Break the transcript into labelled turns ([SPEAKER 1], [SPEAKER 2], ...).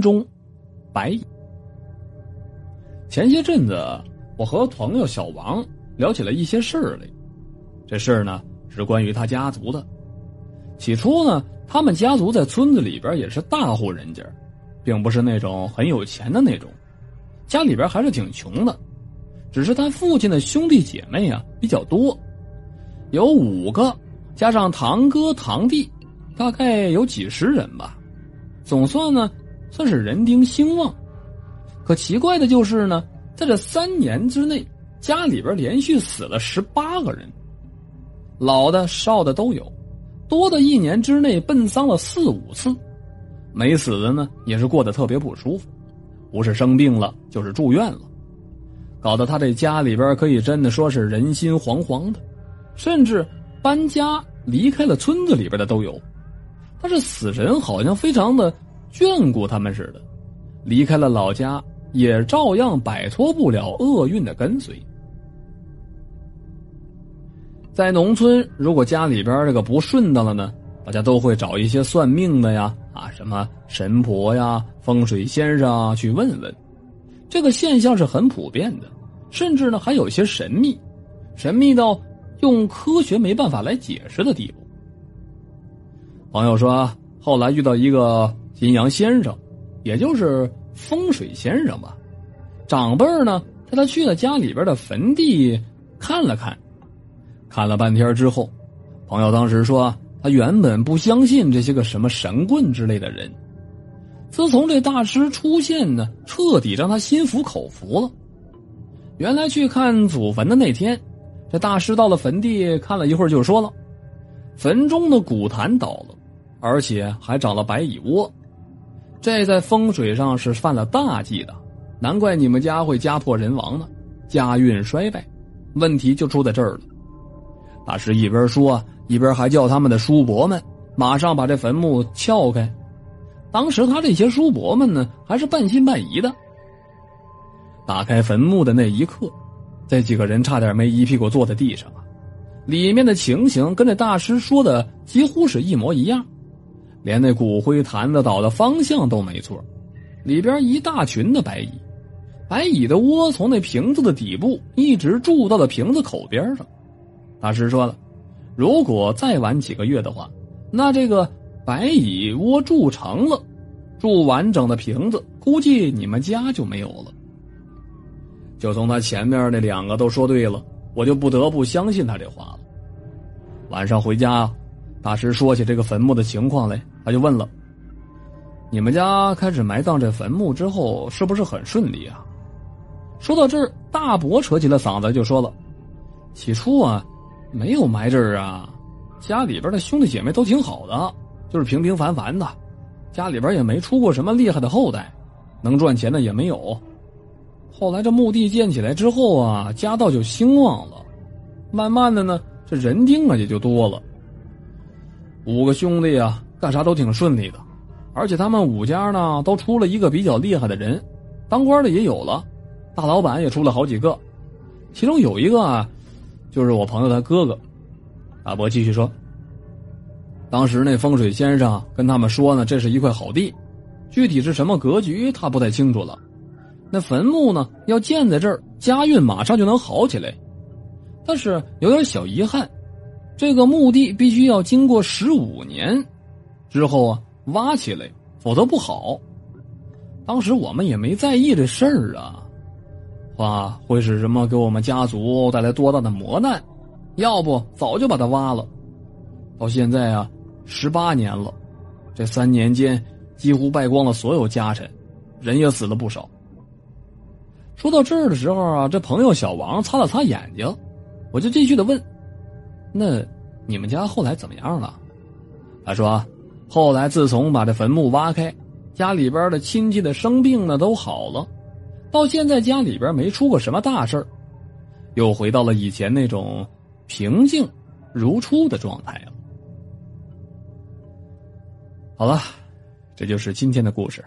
[SPEAKER 1] 中，白。前些阵子，我和朋友小王聊起了一些事儿来。这事儿呢，是关于他家族的。起初呢，他们家族在村子里边也是大户人家，并不是那种很有钱的那种，家里边还是挺穷的。只是他父亲的兄弟姐妹啊比较多，有五个，加上堂哥堂弟，大概有几十人吧。总算呢，算是人丁兴旺。可奇怪的就是呢，在这三年之内，家里边连续死了十八个人，老的少的都有，多的一年之内奔丧了四五次，没死的呢也是过得特别不舒服，不是生病了就是住院了，搞得他这家里边可以真的说是人心惶惶的，甚至搬家离开了村子里边的都有。但是死神好像非常的眷顾他们似的，离开了老家。也照样摆脱不了厄运的跟随。在农村，如果家里边这个不顺当了呢，大家都会找一些算命的呀，啊，什么神婆呀、风水先生啊去问问。这个现象是很普遍的，甚至呢还有些神秘，神秘到用科学没办法来解释的地步。朋友说，后来遇到一个阴阳先生，也就是。风水先生吧，长辈呢带他去了家里边的坟地看了看，看了半天之后，朋友当时说他原本不相信这些个什么神棍之类的人，自从这大师出现呢，彻底让他心服口服了。原来去看祖坟的那天，这大师到了坟地看了一会儿，就说了，坟中的古坛倒了，而且还长了白蚁窝。这在风水上是犯了大忌的，难怪你们家会家破人亡呢，家运衰败，问题就出在这儿了。大师一边说，一边还叫他们的叔伯们马上把这坟墓撬开。当时他这些叔伯们呢，还是半信半疑的。打开坟墓的那一刻，这几个人差点没一屁股坐在地上啊！里面的情形跟这大师说的几乎是一模一样。连那骨灰坛子倒的方向都没错，里边一大群的白蚁，白蚁的窝从那瓶子的底部一直住到了瓶子口边上。大师说了，如果再晚几个月的话，那这个白蚁窝住成了，住完整的瓶子，估计你们家就没有了。就从他前面那两个都说对了，我就不得不相信他这话了。晚上回家。大师说起这个坟墓的情况来，他就问了：“你们家开始埋葬这坟墓之后，是不是很顺利啊？”说到这儿，大伯扯起了嗓子就说了：“起初啊，没有埋这儿啊，家里边的兄弟姐妹都挺好的，就是平平凡凡的，家里边也没出过什么厉害的后代，能赚钱的也没有。后来这墓地建起来之后啊，家道就兴旺了，慢慢的呢，这人丁啊也就多了。”五个兄弟啊，干啥都挺顺利的，而且他们五家呢都出了一个比较厉害的人，当官的也有了，大老板也出了好几个，其中有一个啊，就是我朋友他哥哥。大伯继续说，当时那风水先生跟他们说呢，这是一块好地，具体是什么格局他不太清楚了。那坟墓呢要建在这儿，家运马上就能好起来，但是有点小遗憾。这个墓地必须要经过十五年之后啊挖起来，否则不好。当时我们也没在意这事儿啊，哇，会是什么给我们家族带来多大的磨难？要不早就把它挖了。到现在啊，十八年了，这三年间几乎败光了所有家产，人也死了不少。说到这儿的时候啊，这朋友小王擦了擦眼睛，我就继续的问。那你们家后来怎么样了？他说，后来自从把这坟墓挖开，家里边的亲戚的生病呢都好了，到现在家里边没出过什么大事又回到了以前那种平静如初的状态了。好了，这就是今天的故事。